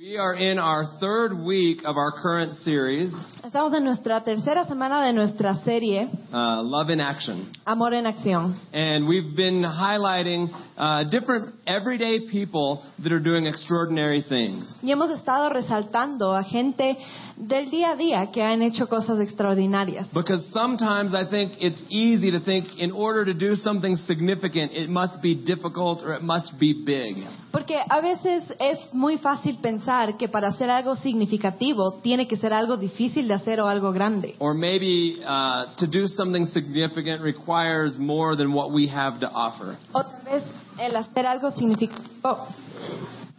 We are in our third week of our current series, Estamos en nuestra tercera semana de nuestra serie uh, Love in Action. Amor en Acción. And we've been highlighting uh, different everyday people that are doing extraordinary things. Y hemos estado resaltando a gente del día a día que han hecho cosas extraordinarias. Because sometimes I think it's easy to think in order to do something significant, it must be difficult or it must be big. Porque a veces es muy fácil pensar que para hacer algo significativo tiene que ser algo difícil de hacer o algo grande. Or maybe uh, to do something significant requires more than what we have to offer. O tal vez el hacer algo significativo,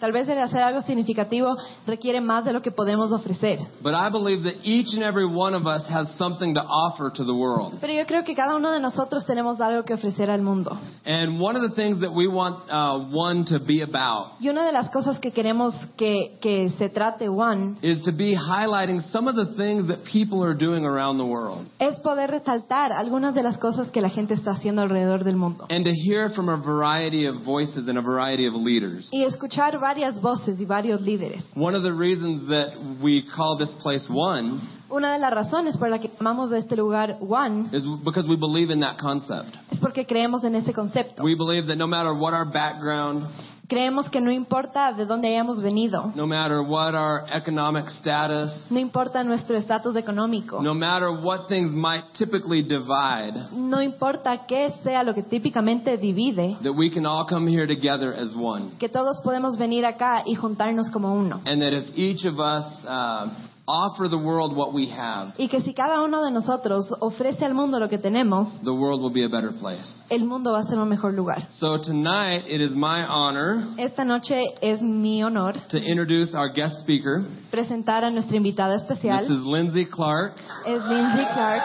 tal vez el hacer algo significativo requiere más de lo que podemos ofrecer. But I believe that each and every one of us has something to offer to the world. Pero yo creo que cada uno de nosotros tenemos algo que ofrecer al mundo. And one of the things that we want uh, one to be about Y una de las cosas que queremos que, que se trate One is to be highlighting some of the things that people are doing around the world es poder resaltar algunas de las cosas que la gente está haciendo alrededor del mundo. and to hear from a variety of voices and a variety of leaders. Y escuchar varias voces y varios líderes. One of the reasons that we call this place One Una de las razones por la que llamamos de este lugar One is because we believe in that concept. es porque creemos en ese concepto. We believe that no matter what our background, Creemos que no importa de dónde hayamos venido, no matter what our economic status, no importa nuestro estatus económico, no matter what things might typically divide, no importa qué sea lo que típicamente divide, that we can all come here together as one. que todos podemos venir acá y juntarnos como uno. And that if each of us uh, offer the world what we have, Y que si cada uno de nosotros ofrece al mundo lo que tenemos, the world will be a better place. el mundo va a ser un mejor lugar. So tonight, it is my honor Esta noche es mi honor to introduce our guest speaker. presentar a nuestra invitada This especial. is Lindsay Clark. Es Lindsay Clark.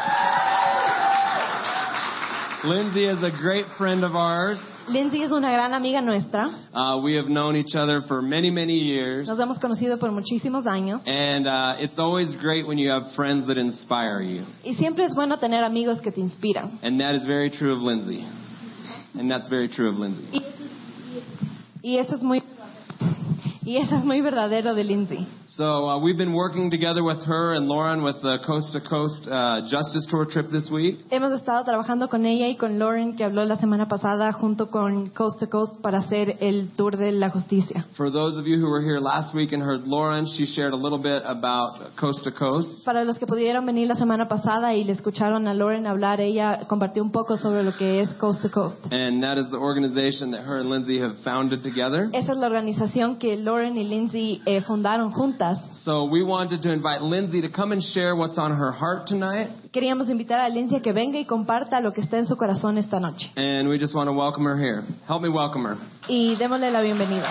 Lindsay is a great friend of ours. Lindsay es una gran amiga nuestra. Uh, we have known each other for many, many years. Nos hemos conocido por muchísimos años. And uh, it's always great when you have friends that inspire you. Y siempre es bueno tener amigos que te inspiran. And that is very true of Lindsay. And that's very true of Lindsay. Y eso es muy, y eso es muy verdadero de Lindsay. So uh, we've been working together with her and Lauren with the Coast to Coast uh, Justice Tour trip this week. Hemos estado trabajando con ella y con Lauren, que habló la semana pasada, junto con Coast to Coast para hacer el tour de la justicia. For those of you who were here last week and heard Lauren, she shared a little bit about Coast to Coast. Para los que pudieron venir la semana pasada y le escucharon a Lauren hablar, ella compartió un poco sobre lo que es Coast to Coast. And that is the organization that her and Lindsay have founded together. Esa es la organización que Lauren y Lindsay eh, fundaron juntas. So we wanted to invite Lindsay to come and share what's on her heart tonight. Queríamos invitar a Lindsay a que venga y comparta lo que está en su corazón esta noche. And we just want to welcome her here. Help me welcome her. Y démosle la bienvenida.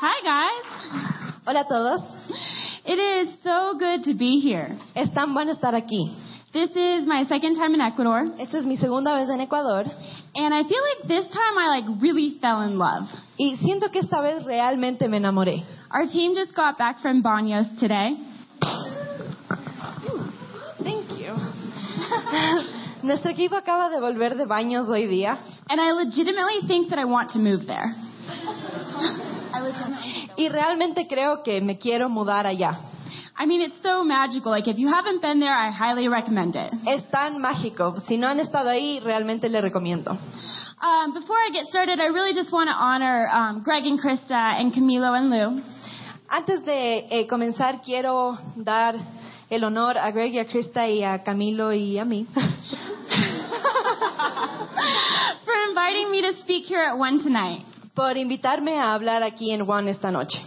Hi, guys. Hola a todos. It is so good to be here. Es tan bueno estar aquí. This is my second time in Ecuador, Esta es mi segunda vez en Ecuador and I feel like this time I like really fell in love. y siento que esta vez realmente me enamoré. Our team just got back from Baños today, Thank you. Nuestro equipo acaba de volver de baños hoy día and I legitimately think that I want to move there. I legitimately. y realmente creo que me quiero mudar allá. I mean, it's so magical. Like, if you haven't been there, I highly recommend it. Es tan mágico. Si no han estado ahí, realmente le recomiendo. Um, before I get started, I really just want to honor um, Greg and Krista and Camilo and Lou. Antes de eh, comenzar, quiero dar el honor a Greg y a Krista y a Camilo y a mí for inviting me to speak here at one tonight. Por invitarme a hablar aquí en One esta noche.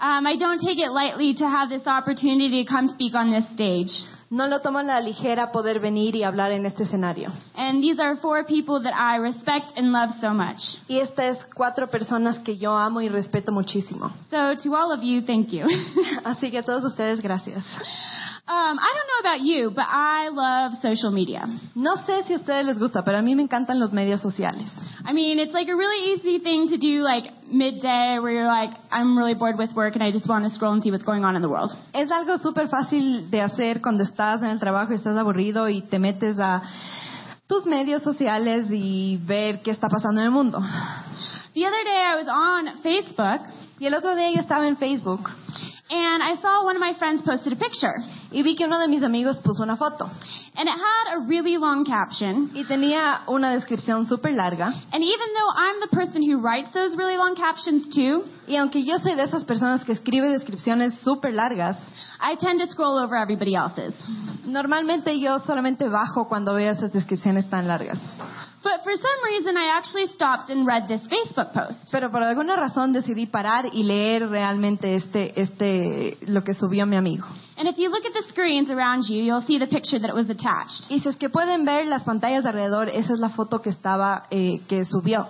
Um, I don't take it lightly to have this opportunity to come speak on this stage. No lo tomo a la ligera poder venir y hablar en este escenario. And these are four people that I respect and love so much. Y estas cuatro personas que yo amo y respeto muchísimo. So to all of you, thank you. Así que a todos ustedes, gracias. Um, I don't know about you, but I love social media. No sé si a ustedes les gusta, pero a mí me encantan los medios sociales. I mean, it's like a really easy thing to do like midday where you're like, I'm really bored with work and I just want to scroll and see what's going on in the world. Es algo súper fácil de hacer cuando estás en el trabajo y estás aburrido y te metes a, tus medios sociales y ver qué está pasando en el mundo. The other day I was on Facebook Y el otro día yo estaba en Facebook and I saw one of my friends posted a picture. y vi que uno de mis amigos puso una foto And it had a really long caption. y tenía una descripción súper larga. And even though I'm the person who writes those really long captions too, Y aunque yo soy de esas personas que escribe descripciones súper largas, I tend to scroll over everybody else's. normalmente yo solamente bajo cuando veo esas descripciones tan largas. But for some reason, I actually stopped and read this Facebook post. Pero por alguna razón decidí parar y leer realmente este, este, lo que subió mi amigo. And if you look at the screens around you, you'll see the picture that it was attached. Y si es que pueden ver las pantallas de alrededor, esa es la foto que estaba, eh, que subió.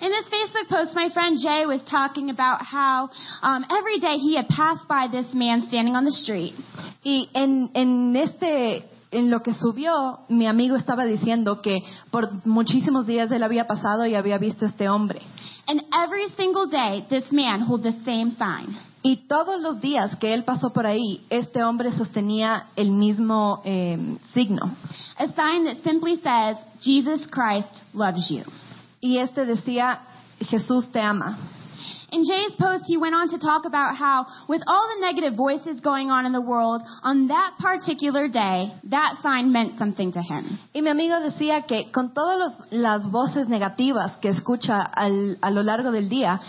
In this Facebook post, my friend Jay was talking about how um, every day he had passed by this man standing on the street. Y en, en este, en lo que subió, mi amigo estaba diciendo que por muchísimos días él había pasado y había visto a este hombre. And every single day, this man holds the same sign. Y todos los días que él pasó por ahí, este hombre sostenía el mismo eh, signo. A sign that simply says, Jesus Christ loves you. Y este decía, Jesús te ama. In Jay's post, he went on to talk about how, with all the negative voices going on in the world, on that particular day, that sign meant something to him. Y mi amigo decía que con todas las voces negativas que escucha al- a lo largo del día,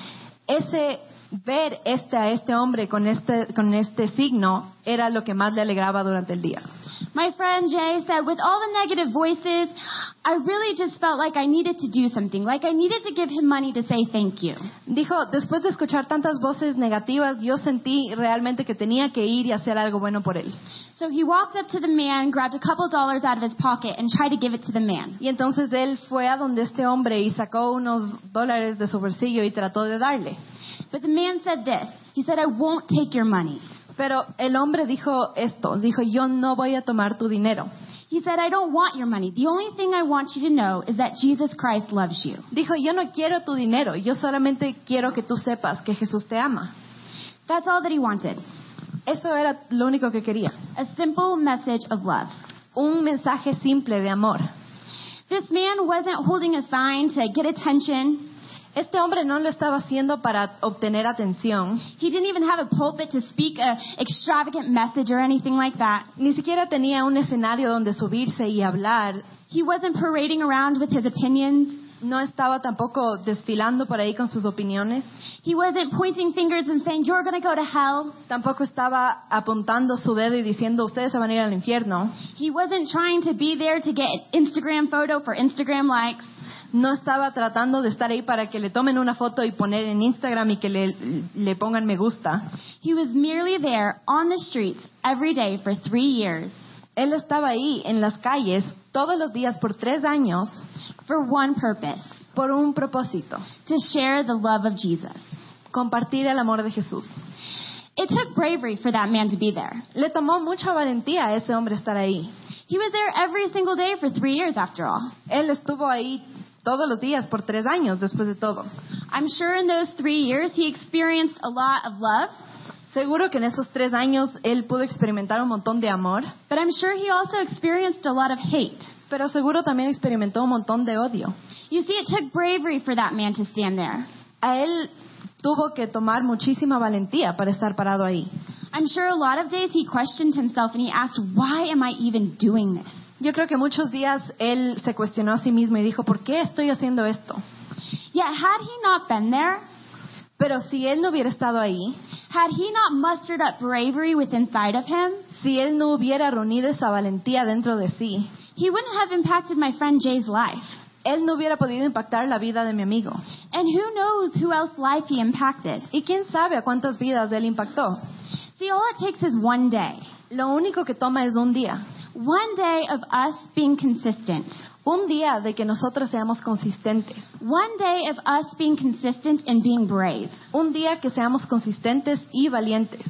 ese ver este a este hombre con este con este signo era lo que más le alegraba durante el día. My friend Jay said, with all the negative voices, I really just felt like I needed to do something, like I needed to give him money to say thank you. Dijo, después de escuchar tantas voces negativas, yo sentí realmente que tenía que ir y hacer algo bueno por él. So he walked up to the man, grabbed a couple dollars out of his pocket, and tried to give it to the man. Y entonces él fue a donde este hombre y sacó unos dólares de su bolsillo y trató de darle. But the man said this. He said, I won't take your money. Pero el hombre dijo esto, dijo, yo no voy a tomar tu dinero. He said, I don't want your money. The only thing I want you to know is that Jesus Christ loves you. Dijo, yo no quiero tu dinero, yo solamente quiero que tú sepas que Jesús te ama. That's all that he wanted. Eso era lo único que quería. A simple message of love. Un mensaje simple de amor. This man wasn't holding a sign to get attention. Este hombre no lo estaba haciendo para obtener atención, He didn't even have a pulpit to speak a extravagant message or anything like that. ni siquiera tenía un escenario donde subirse y hablar, He wasn't parading around with his opinions. no estaba tampoco desfilando por ahí con sus opiniones, He wasn't pointing fingers and saying, You're going to go to hell. tampoco estaba apuntando su dedo y diciendo ustedes se van a ir al infierno, He wasn't trying to be there to get an Instagram photo for Instagram likes. No estaba tratando de estar ahí para que le tomen una foto y poner en Instagram y que le, le pongan me gusta. He was merely there on the streets every day for three years Él estaba ahí en las calles todos los días por tres años for one purpose por un propósito, to share the love of Jesus. compartir el amor de Jesús. It took bravery for that man to be there. Le tomó mucha valentía a ese hombre estar ahí. He was there every single day for three years, after all. Él estuvo ahí todos los días por tres años después de todo. I'm sure in those three years he experienced a lot of love, Seguro que en esos tres años él pudo experimentar un montón de amor, but I'm sure he also experienced a lot of hate. pero seguro también experimentó un montón de odio. You see, it took bravery for that man to stand there. A él tuvo que tomar muchísima valentía para estar parado ahí. I'm sure a lot of days he questioned himself and he asked, Why am I even doing this? Yo creo que muchos días él se cuestionó a sí mismo y dijo, ¿por qué estoy haciendo esto? Yet, had he not been there, Pero si él no hubiera estado ahí, had he not mustered up bravery within inside of him, si él no hubiera reunido esa valentía dentro de sí, he wouldn't have impacted my friend Jay's life. él no hubiera podido impactar la vida de mi amigo. And who knows who else life he impacted? ¿Y quién sabe a cuántas vidas él impactó? See, all it takes is one day. Lo único que toma es un día. One day of us being consistent. Un día de que nosotros seamos consistentes. One day of us being consistent and being brave. Un día que seamos consistentes y valientes.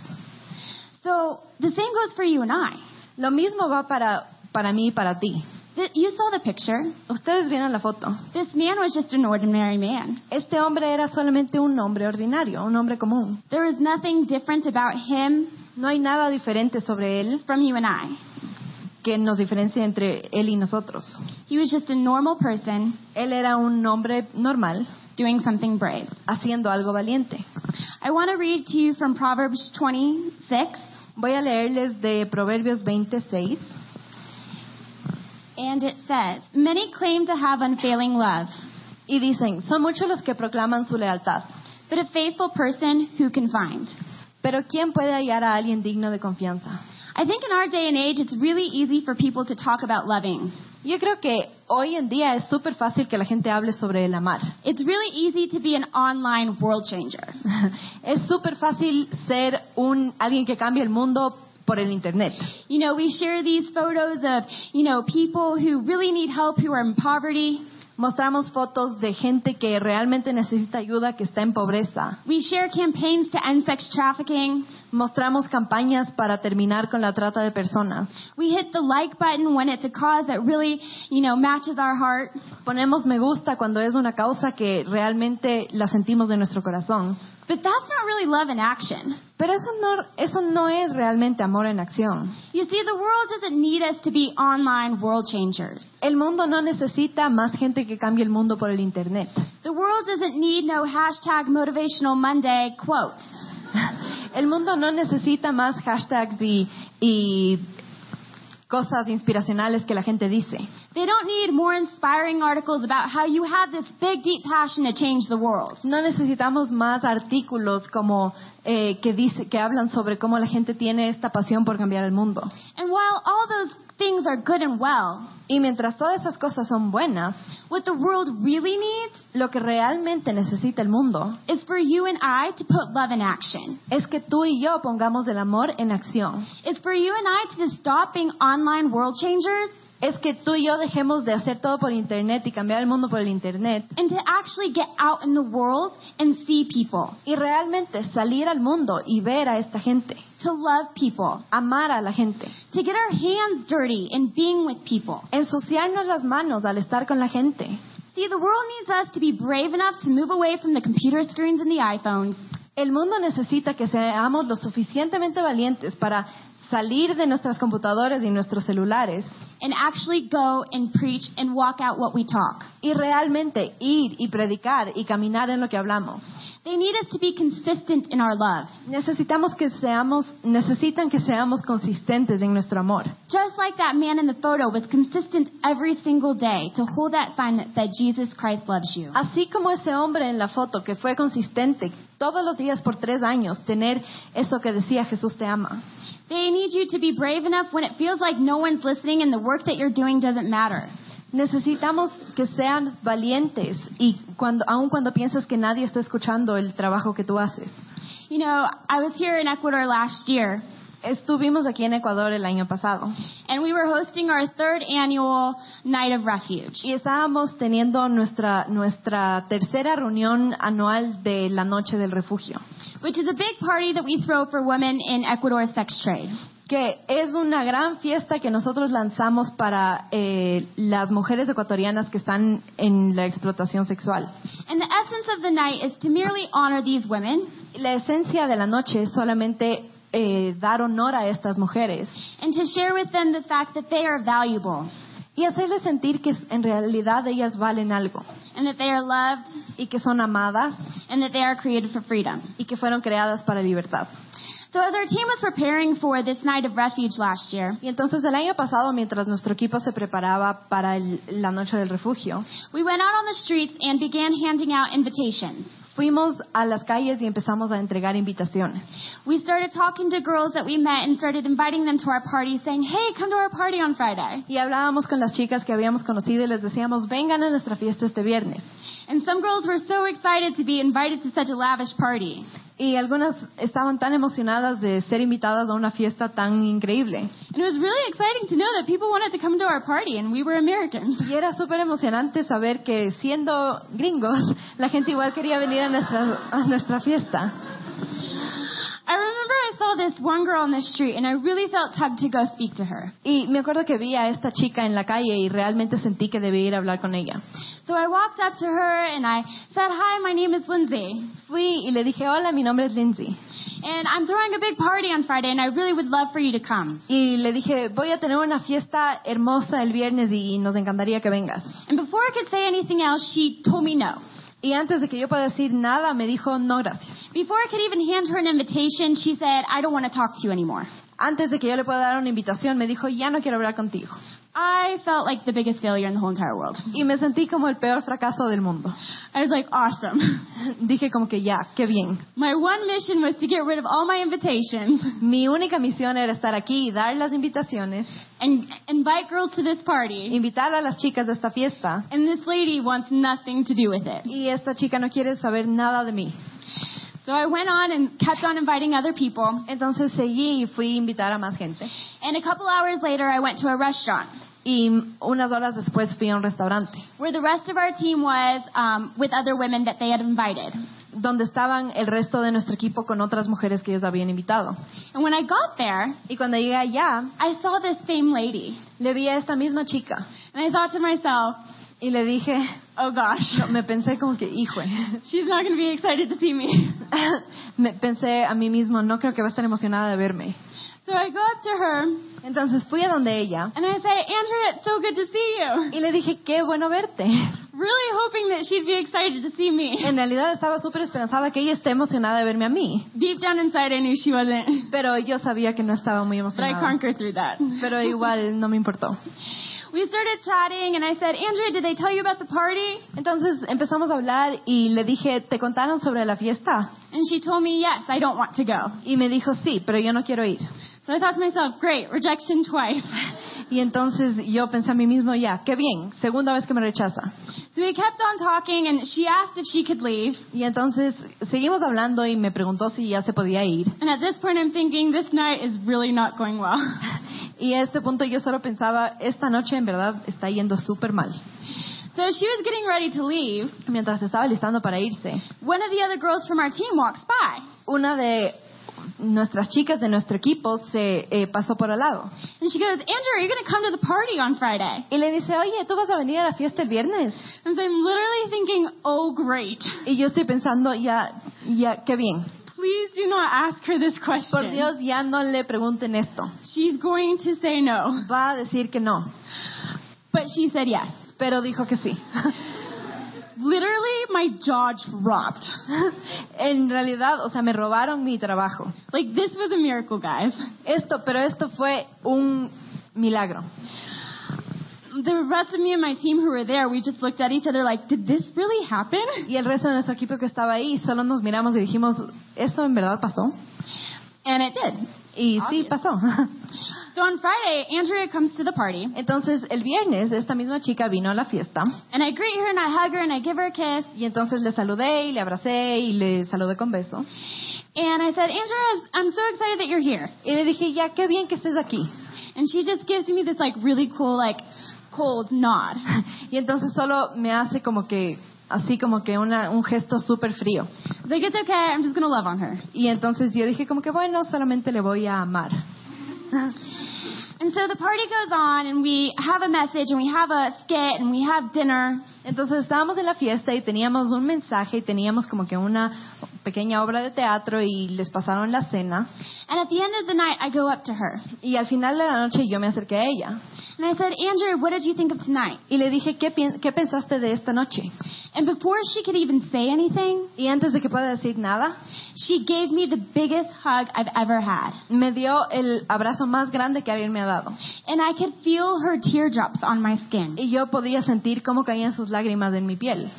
So the same goes for you and I. Lo mismo va para, para mí y para ti. You saw the picture. Ustedes vieron la foto. This man was just an ordinary man. Este hombre era solamente un hombre ordinario, un hombre común. There was nothing different about him No hay nada diferente sobre él from you and I. que nos diferencia entre él y nosotros. He was just a normal person Él era un hombre normal, doing something brave. haciendo algo valiente. I want to read to you from Proverbs 26, Voy a leerles de Proverbios 26 and it says, Many claim to have unfailing love, y dicen, son muchos los que proclaman su lealtad, but a faithful person who can find? pero ¿quién puede hallar a alguien digno de confianza? I think in our day and age, it's really easy for people to talk about loving. Yo creo que hoy en día es súper fácil que la gente hable sobre el amar. It's really easy to be an online world changer. Es súper fácil ser un alguien que cambia el mundo por el internet. You know, we share these photos of, you know, people who really need help who are in poverty. Mostramos fotos de gente que realmente necesita ayuda, que está en pobreza. We share campaigns to end sex trafficking. Mostramos campañas para terminar con la trata de personas. We hit the like button when it's a cause that really, you know, matches our heart. Ponemos me gusta cuando es una causa que realmente la sentimos de nuestro corazón. But that's not really love in action. Pero eso no, eso no es realmente amor en acción. You see, the world doesn't need us to be online world changers. El mundo no necesita más gente que cambie el mundo por el internet. The world doesn't need no hashtag motivational Monday quotes. El mundo no necesita más hashtags y, y cosas inspiracionales que la gente dice. They don't need more inspiring articles about how you have this big, deep passion to change the world. No necesitamos más artículos como eh, que dice que hablan sobre cómo la gente tiene esta pasión por cambiar el mundo. And while all those things are good and well, Y mientras todas esas cosas son buenas, what the world really needs lo que realmente necesita el mundo is for you and I to put love in action. es que tú y yo pongamos el amor en acción. It's for you and I to stop being online world changers Es que tú y yo dejemos de hacer todo por internet y cambiar el mundo por el internet. And to actually get out in the world and see people, y realmente salir al mundo y ver a esta gente, to love people, amar a la gente, to get our hands dirty in being with people. ensuciarnos las manos al estar con la gente. See, the world needs us to be brave enough to move away from the computer screens and the iPhones. El mundo necesita que seamos lo suficientemente valientes para salir de nuestras computadoras y nuestros celulares and actually go and preach and walk out what we talk. y realmente ir y predicar y caminar en lo que hablamos. They need us to be consistent in our love. Necesitamos que seamos, necesitan que seamos consistentes en nuestro amor. Just like that man in the photo was consistent every single day to hold that sign that said, Jesus Christ loves you. Así como ese hombre en la foto que fue consistente todos los días por tres años, tener eso que decía Jesús te ama. They need you to be brave enough when it feels like no one's listening and the work that you're doing doesn't matter. Necesitamos que sean valientes y cuando, aun cuando piensas que nadie está escuchando el trabajo que tú haces. You know, I was here in Ecuador last year Estuvimos aquí en Ecuador el año pasado and we were hosting our third annual Night of Refuge. y estábamos teniendo nuestra, nuestra tercera reunión anual de la Noche del Refugio, which is a big party that we throw for women in Ecuador's sex trade. Que es una gran fiesta que nosotros lanzamos para eh, las mujeres ecuatorianas que están en la explotación sexual. And the essence of the night is to merely honor these women La esencia de la noche es solamente eh, dar honor a estas mujeres and to share with them the fact that they are valuable y hacerles sentir que en realidad ellas valen algo and that they are loved y que son amadas and that they are created for freedom. y que fueron creadas para libertad. So as our team was preparing for this Night of Refuge last year, Y entonces el año pasado, mientras nuestro equipo se preparaba para el- la noche del refugio, we went out on the streets and began handing out invitations. fuimos a las calles y empezamos a entregar invitaciones. We started talking to girls that we met and started inviting them to our party saying, hey, come to our party on Friday. Y hablábamos con las chicas que habíamos conocido y les decíamos, vengan a nuestra fiesta este viernes. And some girls were so excited to be invited to such a lavish party. Y algunas estaban tan emocionadas de ser invitadas a una fiesta tan increíble. And it was really exciting to know that people wanted to come to our party and we were Americans. Y era súper emocionante saber que siendo gringos, la gente igual quería venir a nuestra, a nuestra fiesta. I remember I saw this one girl on the street and I really felt tugged to go speak to her. Y me acuerdo que vi a esta chica en la calle y realmente sentí que debía ir a hablar con ella. So I walked up to her and I said, Hi, my name is Lindsay. Fui y le dije, hola, mi nombre es Lindsay. And I'm throwing a big party on Friday and I really would love for you to come. Y le dije, voy a tener una fiesta hermosa el viernes y nos encantaría que vengas. And before I could say anything else, she told me no. Y antes de que yo pueda decir nada, me dijo, no, gracias. Before I could even hand her an invitation, she said, I don't want to talk to you anymore. Antes de que yo le pueda dar una invitación, me dijo, ya no quiero hablar contigo. I felt like the biggest failure in the whole entire world. Y me sentí como el peor fracaso del mundo. I was like, awesome. Dije como que ya, qué bien. My one mission was to get rid of all my invitations Mi única misión era estar aquí y dar las invitaciones, and invite girls to this party. invitar a las chicas de esta fiesta. And this lady wants nothing to do with it. Y esta chica no quiere saber nada de mí. So I went on and kept on inviting other people. Entonces seguí y fui a invitar a más gente. And a couple hours later, I went to a restaurant Y unas horas después fui a un restaurante where the rest of our team was um, with other women that they had invited. donde estaban el resto de nuestro equipo con otras mujeres que ellos habían invitado. And when I got there, Y cuando llegué allá, I saw this same lady. le vi a esta misma chica And I thought to myself, y le dije, oh gosh, no, me pensé como que, hijo, she's not going to be excited to see me. me pensé a mí mismo, no creo que va a estar emocionada de verme. So I go up to her Entonces fui a donde ella and I say, Andrea, it's so good to see you. y le dije, qué bueno verte. Really hoping that she'd be excited to see me. En realidad estaba súper esperanzada que ella esté emocionada de verme a mí, Deep down inside, I knew she wasn't. pero yo sabía que no estaba muy But I emocionada. conquered through that. Pero igual no me importó. We started chatting and I said, Andrea, did they tell you about the party? Entonces empezamos a hablar y le dije, ¿te contaron sobre la fiesta? And she told me, yes, I don't want to go. Y me dijo, sí, pero yo no quiero ir. So I thought to myself, great, rejection twice. Y entonces yo pensé a mí mismo, ya, qué bien, segunda vez que me rechaza. So we kept on talking and she asked if she could leave. Y entonces seguimos hablando y me preguntó si ya se podía ir. And at this point I'm thinking, this night is really not going well. Y a este punto yo solo pensaba, esta noche en verdad está yendo súper mal. So she was getting ready to leave. Mientras estaba listando para irse, One of the other girls from our team walks by. una de nuestras chicas de nuestro equipo se eh, pasó por al lado. And she goes, Andrew, are you going to come to the party on Friday? Y le dice, oye, ¿tú vas a venir a la fiesta el viernes? And so I'm literally thinking, oh, great. Y yo estoy pensando, ya, ya, qué bien. Please do not ask her this Por question. Dios, ya no le pregunten esto. She's going to say no. Va a decir que no. But she said yes. Pero dijo que sí. Literally, my jaw dropped. en realidad, o sea, me robaron mi trabajo. Like, this was a miracle, guys. Esto, pero esto fue un milagro. The rest of me and my team who were there, we just looked at each other like, did this really happen? Y el resto de nuestro equipo que estaba ahí, solo nos miramos y dijimos, ¿eso en verdad pasó? And it did. Y sí, pasó. So on Friday, Andrea comes to the party, Entonces, el viernes, esta misma chica vino a la fiesta. and I greet her and I hug her and I give her a kiss. Y entonces le saludé y le abracé y le saludé con beso. And I said, Andrea, I'm so excited that you're here. Y le dije, ya, qué bien que estés aquí. And she just gives me this like really cool, like, cold nod. Y entonces solo me hace como que, así como que una, un gesto súper frío. Like, it's okay, I'm just gonna love on her. Y entonces yo dije como que, bueno, solamente le voy a amar. And so the party goes on, and we have a message, and we have a skit, and we have dinner. Entonces estábamos en la fiesta y teníamos un mensaje y teníamos como que una pequeña obra de teatro y les pasaron la cena. And at the end of the night, I go up to her. Y al final de la noche yo me acerqué a ella And I said, Andrea, what did you think of tonight? y le dije, ¿qué, qué pensaste de esta noche? And before she could even say anything, Y antes de que pueda decir nada, she gave me the biggest hug I've ever had. me dio el abrazo más grande que alguien me ha dado. And I could feel her teardrops on my skin. Y yo podía sentir cómo caían sus lágrimas en mi piel.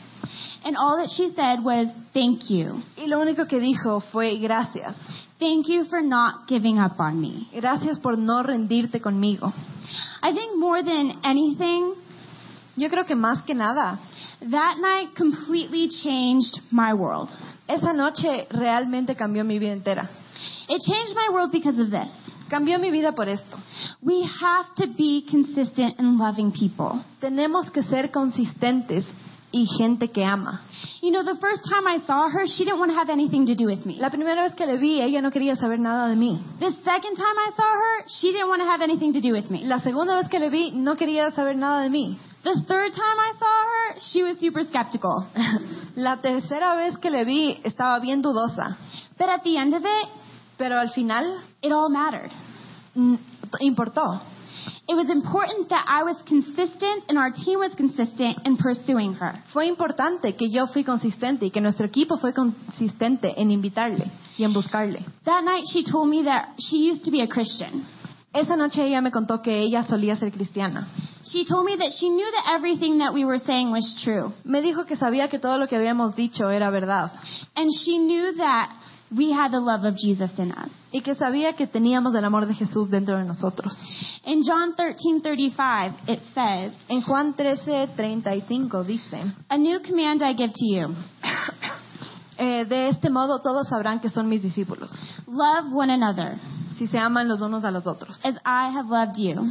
And all that she said was, Thank you. Y lo único que dijo fue gracias. Thank you for not giving up on me. Gracias por no rendirte conmigo. I think more than anything, Yo creo que más que nada, that night completely changed my world. esa noche realmente cambió mi vida entera. It changed my world because of this. Cambió mi vida por esto. We have to be consistent in loving people. Tenemos que ser consistentes y gente que ama. You know, the first time I saw her, she didn't want to have anything to do with me. La primera vez que le vi, ella no quería saber nada de mí. The second time I saw her, she didn't want to have anything to do with me. La segunda vez que le vi, no quería saber nada de mí. The third time I saw her, she was super skeptical. La tercera vez que le vi, estaba bien dudosa. But at the end of it, Pero al final, it all mattered. importó. It was important that I was consistent and our team was consistent in pursuing her. Fue importante que yo fui consistente y que nuestro equipo fue consistente en invitarle y en buscarle. That night, she told me that she used to be a Christian. Esa noche ella me contó que ella solía ser cristiana. She told me that she knew that everything that we were saying was true. Me dijo que sabía que todo lo que habíamos dicho era verdad And she knew that we had the love of Jesus in us. y que sabía que teníamos el amor de Jesús dentro de nosotros. In John 13:35, it says, En Juan 13:35 dice, "A new command I give to you: eh, de este modo todos sabrán que son mis discípulos, love one another, si se aman los unos a los otros, as I have loved you.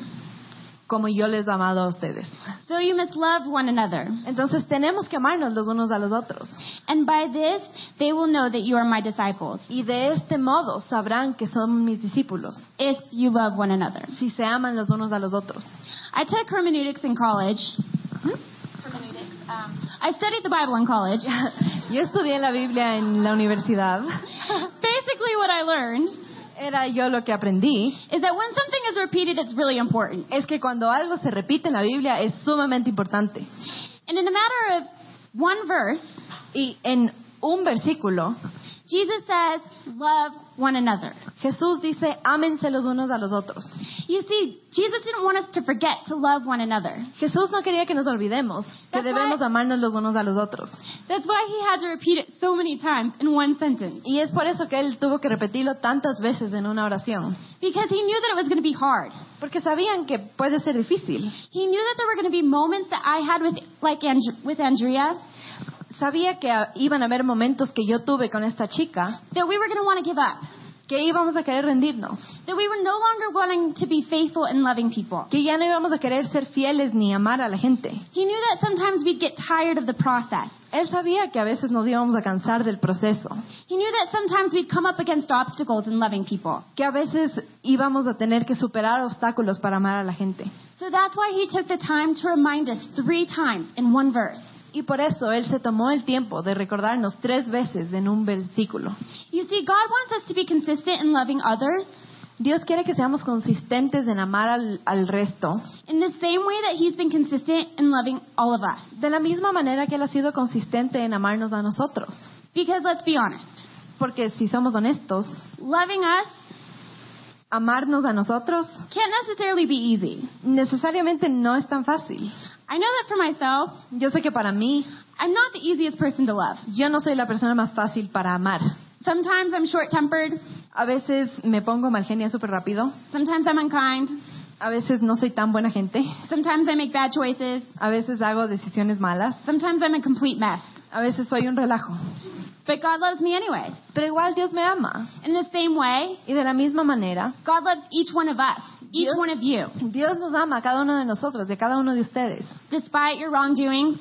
Como yo les he amado a ustedes. So you must love one another. Entonces tenemos que amarnos los unos a los otros. And by this, they will know that you are my disciples, Y de este modo sabrán que son mis discípulos, if you love one another." si se aman los unos a los otros. I took hermeneutics in college. Hermeneutics. Um, I studied the Bible in college. Yo estudié la Biblia en la universidad. Basically, what I learned Era yo lo que aprendí. is that when something is repeated, it's really important. Es que cuando algo se repite en la Biblia es sumamente importante. And in a matter of one verse, Y en un versículo, Jesus says, Love one another. Jesús dice, ámense los unos a los otros. You see, Jesus didn't want us to forget to love one another. Jesús no quería que nos olvidemos que That's debemos why- amarnos los unos a los otros. That's why he had to repeat it so many times in one sentence. Y es por eso que él tuvo que repetirlo tantas veces en una oración. Because he knew that it was going to be hard. Porque sabían que puede ser difícil. He knew that there were going to be moments that I had with, like, And- with Andrea, Sabía que iban a haber momentos que yo tuve con esta chica that we were going to want to give up. que íbamos a querer rendirnos, That we were no longer wanting to be faithful in loving people. que ya no íbamos a querer ser fieles ni amar a la gente. He knew that sometimes we'd get tired of the process. Él sabía que a veces nos íbamos a cansar del proceso, He knew that sometimes we'd come up against obstacles in loving people. que a veces íbamos a tener que superar obstáculos para amar a la gente. So that's why he took the time to remind us three times in one verse. Y por eso Él se tomó el tiempo de recordarnos tres veces en un versículo. You see, God wants us to be consistent in loving others Dios quiere que seamos consistentes en amar al, al resto, in the same way that he's been consistent in loving all of us. de la misma manera que Él ha sido consistente en amarnos a nosotros. Because let's be honest, Porque si somos honestos, loving us amarnos a nosotros can't necessarily be easy. necesariamente no es tan fácil. I know that for myself, Yo sé que para mí, I'm not the easiest person to love. yo no soy la persona más fácil para amar. Sometimes I'm short tempered, A veces me pongo mal genia súper rápido, sometimes I'm unkind, a veces no soy tan buena gente, sometimes I make bad choices, a veces hago decisiones malas, sometimes I'm a complete mess. A veces soy un relajo. But God loves me anyway. Pero igual Dios me ama. In the same way, Y de la misma manera, God loves each one of us, each Dios- one of you, Dios nos ama a cada uno de nosotros, de cada uno de ustedes, despite your wrongdoings,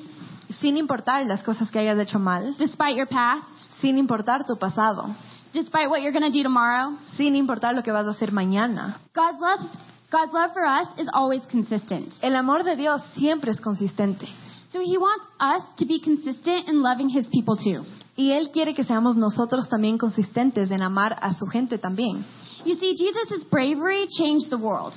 sin importar las cosas que hayas hecho mal, despite your past, sin importar tu pasado, despite what you're going to do tomorrow. sin importar lo que vas a hacer mañana. God's love, God's love for us is always consistent. El amor de Dios siempre es consistente. So He wants us to be consistent in loving His people too. Y Él quiere que seamos nosotros también consistentes en amar a su gente también. You see, Jesus' bravery changed the world.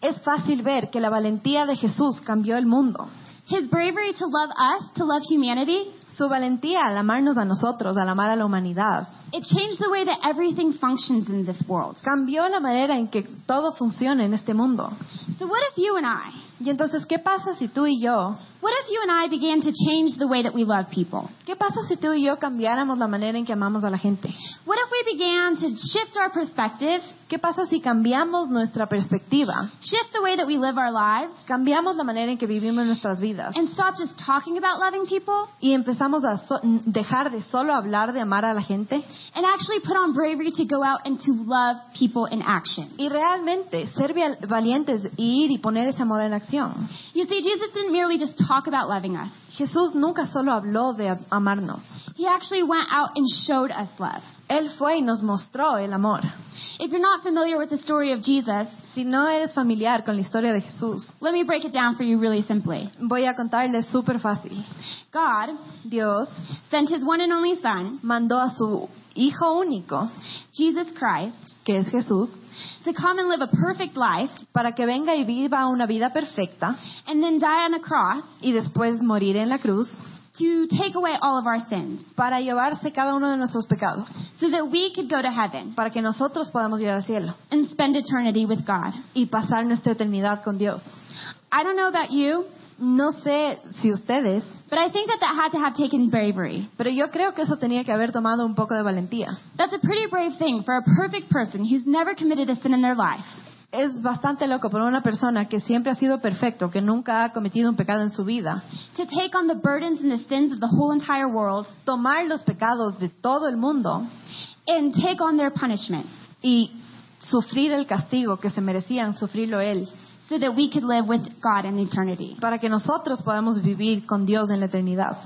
Es fácil ver que la valentía de Jesús cambió el mundo. His bravery to love us, to love humanity, Su valentía al amarnos a nosotros, al amar a la humanidad, it changed the way that everything functions in this world. cambió la manera en que todo funciona en este mundo. So what if you and I, Y entonces, ¿qué pasa si tú y yo, what if you and I began to change the way that we love people? qué pasa si tú y yo cambiáramos la manera en que amamos a la gente? What if we began to shift our perspective ¿Qué ¿Qué pasa si cambiamos nuestra perspectiva? shift the way that we live our lives, Cambiamos la manera en que vivimos nuestras vidas and stop just talking about loving people y empezamos a so- dejar de solo hablar de amar a la gente and actually put on bravery to go out and to love people in action. y realmente ser valientes y ir y poner ese amor en acción. You see, Jesus didn't merely just talk about loving us. Jesús nunca solo habló de am- amarnos. He actually went out and showed us love. Él fue y nos mostró el amor. If you're not familiar with the story of Jesus, Si no eres familiar con la historia de Jesús, let me break it down for you really simply. voy a contarles súper fácil. God Dios sent his one and only Son, mandó a su Hijo único, Jesus Christ, que es Jesús, to come and live a perfect life para que venga y viva una vida perfecta and then die on a cross y después morir en la cruz to take away all of our sins para llevarse cada uno de nuestros pecados, so that we could go to heaven para que nosotros podamos ir al cielo and spend eternity with God. y pasar nuestra eternidad con Dios. I don't know about you, No sé si ustedes, but I think that that had to have taken bravery. pero yo creo que eso tenía que haber tomado un poco de valentía. That's a pretty brave thing for a perfect person who's never committed a sin in their life Es bastante loco por una persona que siempre ha sido perfecto, que nunca ha cometido un pecado en su vida, to take on the burdens and the sins of the whole entire world tomar los pecados de todo el mundo and take on their punishment y sufrir el castigo que se merecían sufrirlo él, so that we could live with God in eternity. para que nosotros podamos vivir con Dios en la eternidad.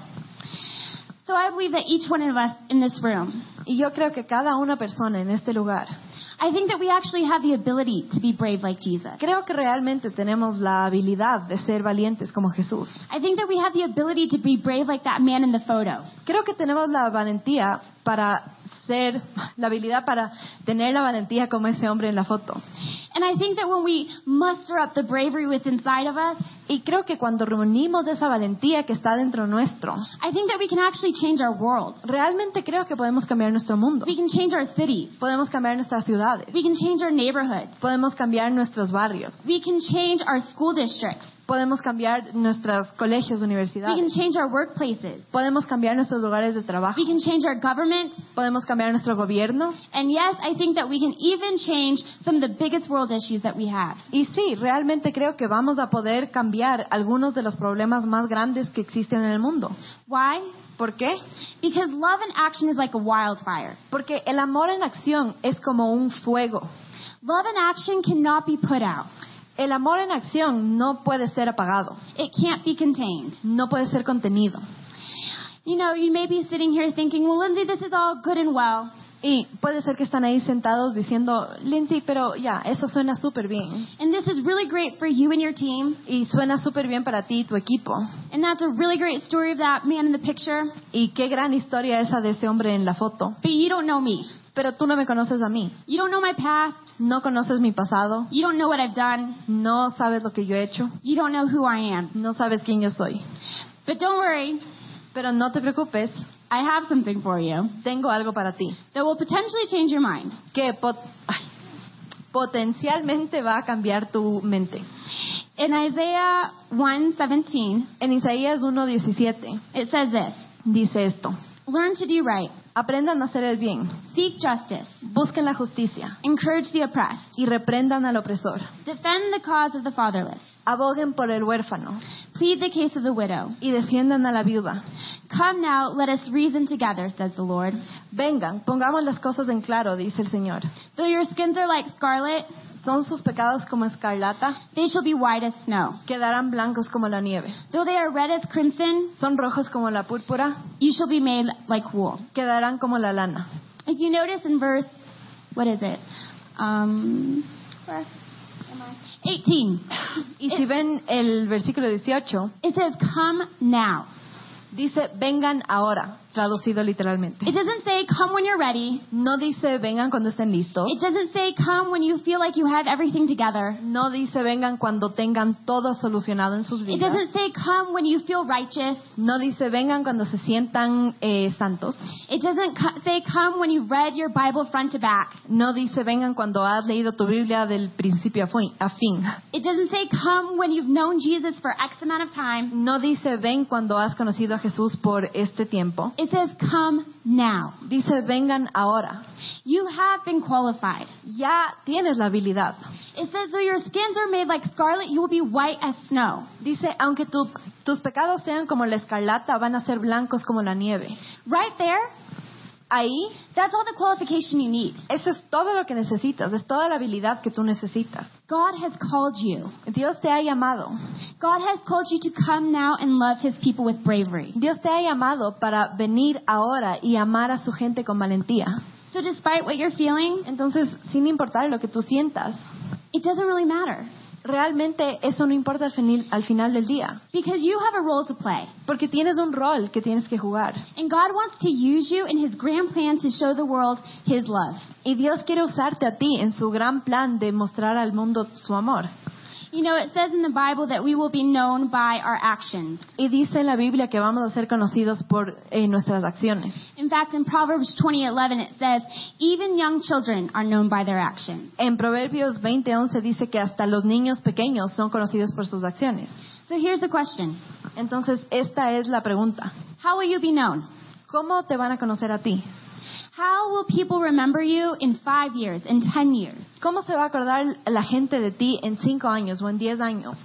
So I believe that each one of us in this room, Y yo creo que cada una persona en este lugar, I think that we actually have the ability to be brave like Jesus. creo que realmente tenemos la habilidad de ser valientes como Jesús. I think that we have the ability to be brave like that man in the photo. Creo que tenemos la valentía para ser, la habilidad para tener la valentía como ese hombre en la foto. And I think that when we muster up the bravery inside of us, Y creo que cuando reunimos esa valentía que está dentro nuestro, I think that we can actually change our world. realmente creo que podemos cambiar nuestro mundo. We can change our cities. Podemos cambiar nuestras ciudades. We can change our neighborhoods. Podemos cambiar nuestros barrios. We can change our school districts. Podemos cambiar nuestros colegios, We can universidades. change our workplaces. Podemos cambiar nuestros lugares de trabajo. We can change our government. Podemos cambiar nuestro gobierno. And yes, I think that we can even change some of the biggest world issues that we have. Y sí, realmente creo que vamos a poder cambiar algunos de los problemas más grandes que existen en el mundo. Why? ¿Por qué? Because love in action is like a wildfire. Porque el amor en acción es como un fuego. Love in action cannot be put out. El amor en acción no puede ser apagado, It can't be contained. no puede ser contenido. You know, you may be sitting here thinking, well, Lindsay, this is all good and well. Y puede ser que están ahí sentados diciendo, Lindsay, pero ya, eso suena súper bien. And this is really great for you and your team. Y suena súper bien para ti y tu equipo. And that's a really great story of that man in the picture. Y qué gran historia esa de ese hombre en la foto. But you don't know me. Pero tú no me conoces a mí. You don't know my past. No conoces mi pasado. You don't know what I've done. No sabes lo que yo he hecho. You don't know who I am. No sabes quién yo soy. But don't worry. Pero no te preocupes, I have something for you tengo algo para ti. that will potentially change your mind. Que pot- ay, potencialmente va a cambiar tu mente. In Isaiah 1:17, En Isaías 1.17 it says this: dice esto. Learn to do right, Aprendan a hacer el bien, seek justice, busquen la justicia encourage the oppressed, y reprendan al opresor. defend the cause of the fatherless, Aboguen por el huérfano plead the case of the widow. y defiendan a la viuda. Come now, let us reason together, says the Lord. Vengan, pongamos las cosas en claro, dice el Señor. Though your skins are like scarlet, Son sus pecados como escarlata, they shall be white as snow. quedarán blancos como la nieve. Though they are red as crimson, Son rojos como la púrpura, you shall be made like wool. quedarán como la lana. If you notice in verse, what is it? Um, where am I? 18. Y si ven el versículo 18, It says, come now. dice vengan ahora, traducido literalmente. It doesn't say come when you're ready. No dice vengan cuando estén listos. It doesn't say come when you feel like you have everything together. No dice vengan cuando tengan todo solucionado en sus It vidas. doesn't say come when you feel righteous. No dice vengan cuando se sientan eh, santos. It doesn't say come when you've read your Bible front to back. No dice vengan cuando has leído tu Biblia del principio a fin. It doesn't say come when you've known Jesus for X amount of time. No dice ven cuando has conocido a Jesús por este tiempo. It It says, come now. Dice, vengan ahora. You have been qualified. Ya tienes la habilidad. It says, though your skins are made like scarlet, you will be white as snow. Dice, aunque tu- tus pecados sean como la escarlata, van a ser blancos como la nieve. Right there, Ahí, that's all the qualification you need. eso es todo lo que necesitas, es toda la habilidad que tú necesitas. God has called you. Dios te ha llamado. God has called you to come now and love his people with bravery. Dios te ha llamado para venir ahora y amar a su gente con valentía. So despite what you're feeling, Entonces, sin importar lo que tú sientas, it doesn't really matter realmente eso no importa al, finil- al final del día, because you have a role to play. porque tienes un rol que tienes que jugar. And God wants to use you in his grand plan to show the world his love. Y Dios quiere usarte a ti en su gran plan de mostrar al mundo su amor. You know, it says in the Bible that we will be known by our actions. Y dice la Biblia que vamos a ser conocidos por eh, nuestras acciones. In fact, in Proverbs 20:11 it says, "Even young children are known by their actions." En Proverbios 20:11 dice que hasta los niños pequeños son conocidos por sus acciones. So here's the question. Entonces, esta es la pregunta. How will you be known? ¿Cómo te van a conocer a ti? How will people remember you in 5 years, in 10 years? ¿Cómo se va a acordar la gente de ti en cinco años o en diez años?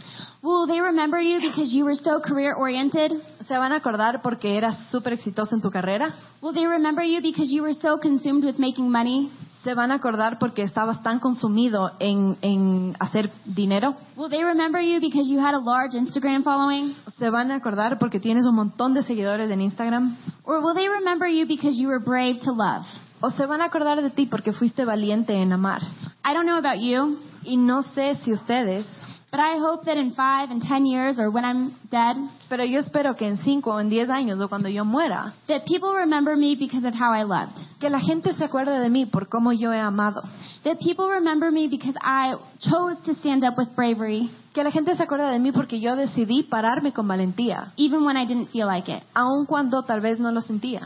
Will they remember you because you were so career oriented? ¿Se van a acordar porque eras súper exitoso en tu carrera? Will they remember you because you were so consumed with making money? ¿Se van a acordar porque estabas tan consumido en, en hacer dinero? Will they remember you because you had a large Instagram following? ¿Se van a acordar porque tienes un montón de seguidores en Instagram? Or will they remember you because you were brave to love? ¿O se van a acordar de ti porque fuiste valiente en amar? I don't know about you, Y no sé si ustedes, but I hope that in 5 and 10 years or when I'm dead, pero yo espero que en cinco o en diez años o cuando yo muera, that people remember me because of how I loved. que la gente se acuerde de mí por cómo yo he amado. That people remember me because I chose to stand up with bravery Que la gente se acuerde de mí porque yo decidí pararme con valentía, even when I didn't feel like it. aun cuando tal vez no lo sentía.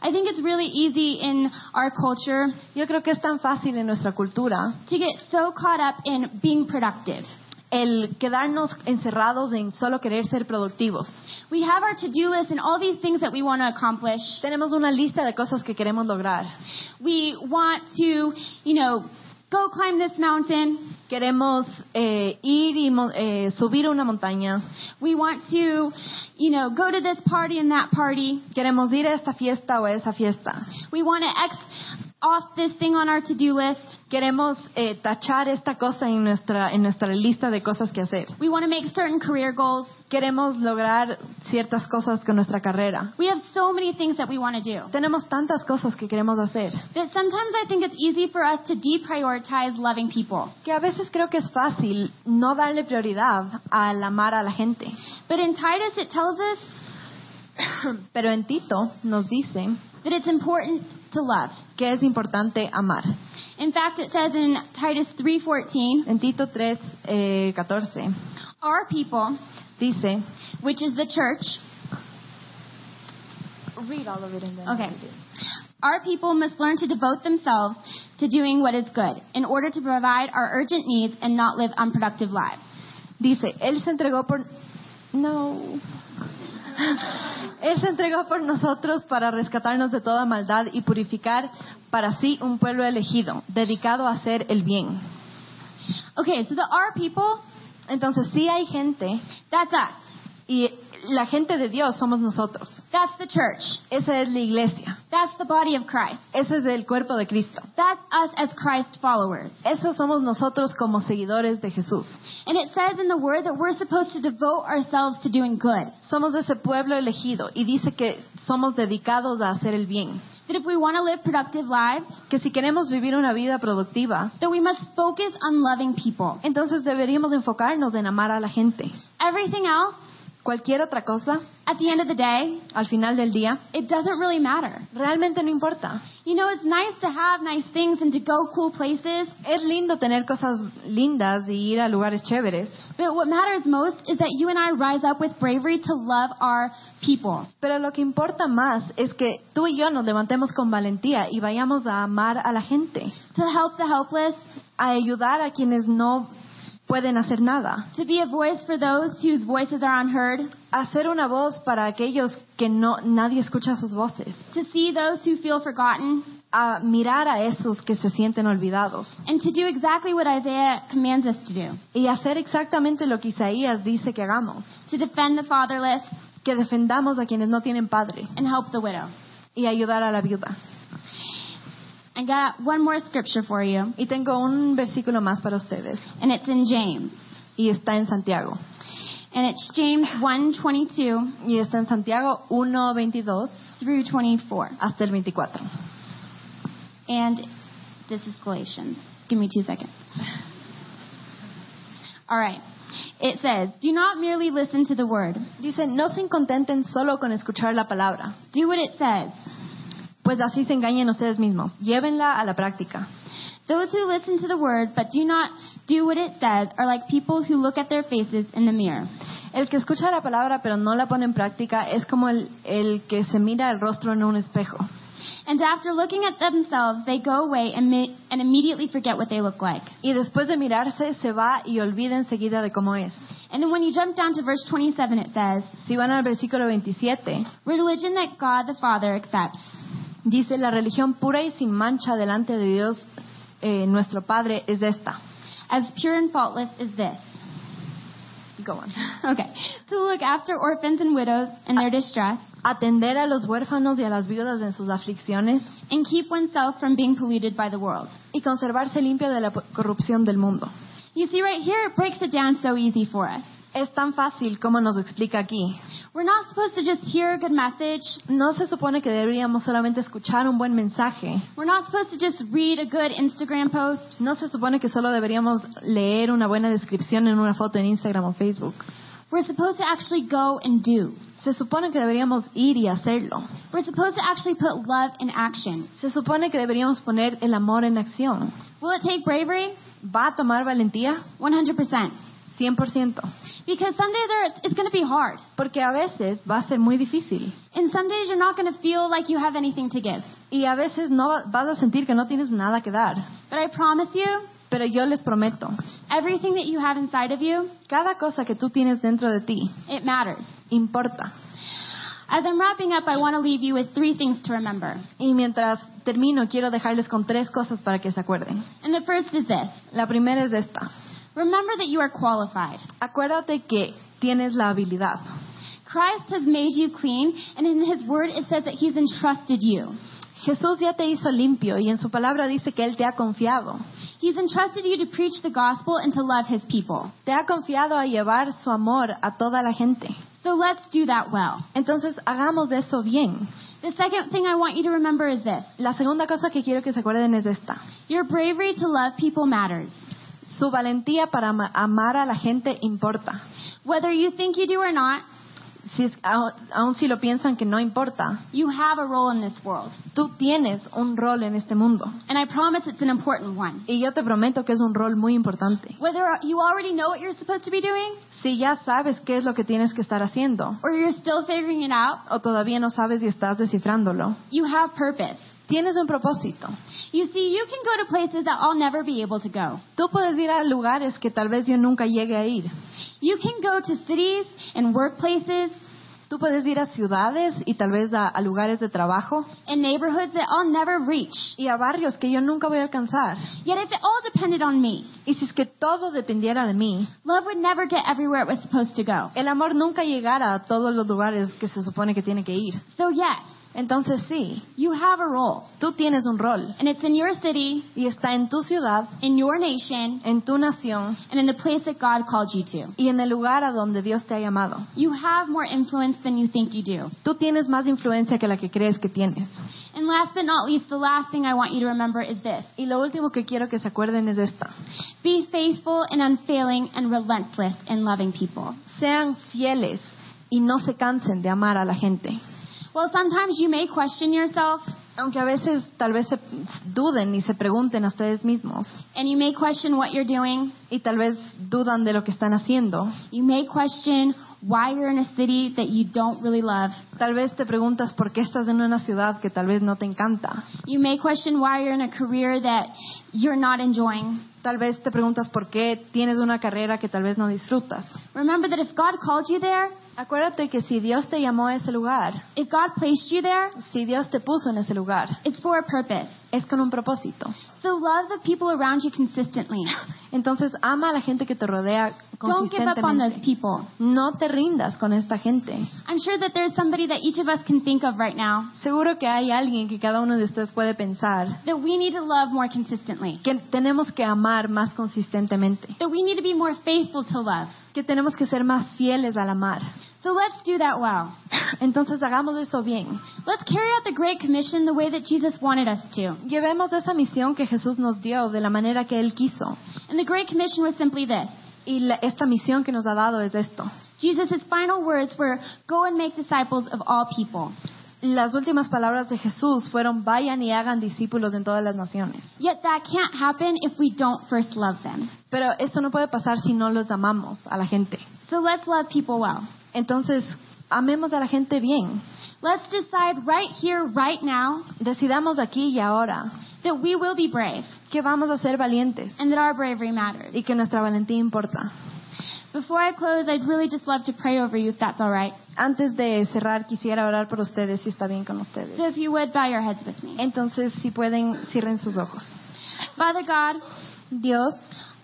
I think it's really easy in our culture Yo creo que es tan fácil en nuestra cultura to get so caught up in being productive. El quedarnos encerrados en solo querer ser productivos. We have our to-do list and all these things that we want to accomplish. Tenemos una lista de cosas que queremos lograr. We want to, you know, go climb this mountain. Queremos eh, ir y eh, subir una montaña. We want to, you know, go to this party and that party. Queremos ir a esta fiesta o a esa fiesta. We want to X off this thing on our to-do list. Queremos eh, tachar esta cosa en nuestra, en nuestra lista de cosas que hacer. We want to make certain career goals. Queremos lograr ciertas cosas con nuestra carrera. We have so many things that we want to do. Tenemos tantas cosas que queremos hacer That sometimes I think it's easy for us to deprioritize loving people. que a veces creo que es fácil no darle prioridad al amar a la gente. But in Titus, it tells us Pero en Tito nos dice that it's important to love. que es importante amar. In fact, it says in Titus 3:14, En Tito 3, eh, 14 "Our people, dice, which is the church, Read all of it and then Okay. our people must learn to devote themselves to doing what is good in order to provide our urgent needs and not live unproductive lives." Dice, Él se entregó por... No. Él se entregó por nosotros para rescatarnos de toda maldad y purificar para sí un pueblo elegido, dedicado a hacer el bien. Okay, so the our people, Entonces sí hay gente that's us. y la gente de Dios somos nosotros. That's the church. Esa es la iglesia. That's the body of Christ. Ese es el cuerpo de Cristo. That's us as Christ followers. Eso somos nosotros como seguidores de Jesús. And it says in the word that we're supposed to devote ourselves to doing good. Somos de ese pueblo elegido y dice que somos dedicados a hacer el bien. That if we want to live productive lives, Que si queremos vivir una vida productiva, that we must focus on loving people. entonces deberíamos enfocarnos en amar a la gente. Everything else, Cualquier otra cosa, at the end of the day, al final del día, it doesn't really matter. realmente no importa. You know, it's nice to have nice things and to go cool places, Es lindo tener cosas lindas y ir a lugares chéveres, but what matters most is that you and I rise up with bravery to love our people. pero lo que importa más es que tú y yo nos levantemos con valentía y vayamos a amar a la gente, To help the helpless, a ayudar a quienes no pueden hacer nada. to be a voice for those whose voices are unheard, Hacer una voz para aquellos que no nadie escucha sus voces. to see those who feel forgotten, A mirar a esos que se sienten olvidados. and to do exactly what Isaiah commands us to do Y hacer exactamente lo que Isaías dice que hagamos. to defend the fatherless Que defendamos a quienes no tienen padre and help the widow. y ayudar a la viuda. I got one more scripture for you, Y tengo un versículo más para ustedes. and it's in James. Y está en Santiago. And it's James 1:22 Y está en Santiago 1, 22 through 24. hasta el 24. And this is Galatians. Give me two seconds. All right. It says, Do not merely listen to the word. Dice, no se contenten solo con escuchar la palabra, Do what it says. Pues así se engañen ustedes mismos. Llévenla a la práctica. Those who listen to the word but do not do what it says are like people who look at their faces in the mirror. El que escucha la palabra pero no la pone en práctica es como el, el que se mira el rostro en un espejo. And after looking at themselves, they go away and, and immediately forget what they look like. Y después de mirarse se va y olvida enseguida de cómo es. And then when you jump down to verse 27, it says, Si van al versículo 27, Religion that God the Father accepts. Dice, la religión pura y sin mancha delante de Dios, eh, nuestro Padre, es esta. as pure and faultless as this. Go on. Okay. To look after orphans and widows in their distress Atender a los huérfanos y a las viudas en sus aflicciones and keep oneself from being polluted by the world. y conservarse limpio de la corrupción del mundo. You see, right here, it breaks it down so easy for us. Es tan fácil como nos explica aquí. We're not supposed to just hear a good message. No se supone que deberíamos solamente escuchar un buen mensaje. We're not supposed to just read a good Instagram post. No se supone que solo deberíamos leer una buena descripción en una foto en Instagram o Facebook. We're supposed to actually go and do. Se supone que deberíamos ir y hacerlo. We're supposed to actually put love in action. Se supone que deberíamos poner el amor en acción. Will it take bravery? ¿Va a tomar valentía? 100%. 100%. Because some days are, it's going to be hard. Porque a veces va a ser muy difícil. And some days you're not going to feel like you have anything to give. Y a veces no va- vas a sentir que no tienes nada que dar. But I promise you, Pero yo les prometo, everything that you have inside of you, cada cosa que tú tienes dentro de ti it matters. importa. As I'm wrapping up, I want to leave you with three things to remember. Y mientras termino, quiero dejarles con tres cosas para que se acuerden. And the first is this La primera es esta. Remember that you are qualified. Acuérdate que tienes la habilidad. Christ has made you clean, and in His Word it says that He's entrusted you. Jesús ya te hizo limpio y en su palabra dice que Él te ha confiado. He's entrusted you to preach the gospel and to love His people. Te ha confiado a llevar su amor a toda la gente. So let's do that well. Entonces hagamos eso bien. The second thing I want you to remember is this La segunda cosa que quiero que se acuerden es esta. your bravery to love people matters. Su valentía para ama- amar a la gente importa. Whether you think you do or not, Si es- aun si lo piensan que no importa, you have a role in this world. tú tienes un rol en este mundo. And I promise it's an important one. Y yo te prometo que es un rol muy importante. Whether you already know what you're supposed to be doing Si ya sabes qué es lo que tienes que estar haciendo, or you're still figuring it out, o todavía no sabes y estás descifrándolo, you have purpose. Tienes un propósito. You see, you can go to places that I'll never be able to go. Tú puedes ir a lugares que tal vez yo nunca llegue a ir. You can go to cities and workplaces Tú puedes ir a ciudades y tal vez a, a lugares de trabajo and neighborhoods that I'll never reach. y a barrios que yo nunca voy a alcanzar. Yet if it all depended on me, Y si es que todo dependiera de mí, love would never get everywhere it was supposed to go. el amor nunca llegara a todos los lugares que se supone que tiene que ir. So yes, Entonces sí, you have a role. tú tienes un rol And it's in your city, y está en tu ciudad, in your nation, en tu nación and in the place that God called you to. y en el lugar a donde Dios te ha llamado. You have more influence than you think you do. Tú tienes más influencia que la que crees que tienes. And last but not least, the last thing I want you to remember is this. Y lo último que quiero que se acuerden es esta. Be faithful and unfailing and relentless in loving people. Sean fieles y no se cansen de amar a la gente. Well, sometimes you may question yourself. Aunque a veces tal vez se duden y se pregunten a ustedes mismos And you may question what you're doing. y tal vez dudan de lo que están haciendo. You may question why you're in a city that you don't really love. Tal vez te preguntas por qué estás en una ciudad que tal vez no te encanta. You may question why you're in a career that you're not enjoying. Tal vez te preguntas por qué tienes una carrera que tal vez no disfrutas. Remember that if God called you there, Acuérdate que si Dios te llamó a ese lugar, if God placed you there, si Dios te puso en ese lugar, it's for a purpose. Es con un propósito. So love the people around you consistently. Entonces ama a la gente que te rodea Don't give up on those people. No te rindas con esta gente. I'm sure that there's somebody that each of us can think of right now Seguro que hay alguien que cada uno de ustedes puede pensar that we need to love more consistently. que tenemos que amar más consistentemente, That we need to be more faithful to love. que tenemos que ser más fieles al amar. So let's do that well. Entonces hagamos eso bien. Let's carry out the Great Commission the way that Jesus wanted us to. Llevemos esa misión que Jesús nos dio de la manera que Él quiso. And the Great Commission was simply this. Y la- esta misión que nos ha dado es esto. Jesus' final words were, Go and make disciples of all people. Las últimas palabras de Jesús fueron vayan y hagan discípulos en todas las naciones. Yet that can't happen if we don't first love them. Pero esto no puede pasar si no los amamos a la gente. So let's love people well. Entonces, amemos a la gente bien. Let's decide right here, right now, Decidamos aquí y ahora that we will be brave que vamos a ser valientes and that our bravery matters. y que nuestra valentía importa. Before I close, I'd really just love to pray over you if that's all right. Antes de cerrar, quisiera orar por ustedes, si está bien con ustedes. So if you would, bow your heads with me. Entonces, si pueden, cierren sus ojos. Father God, Dios,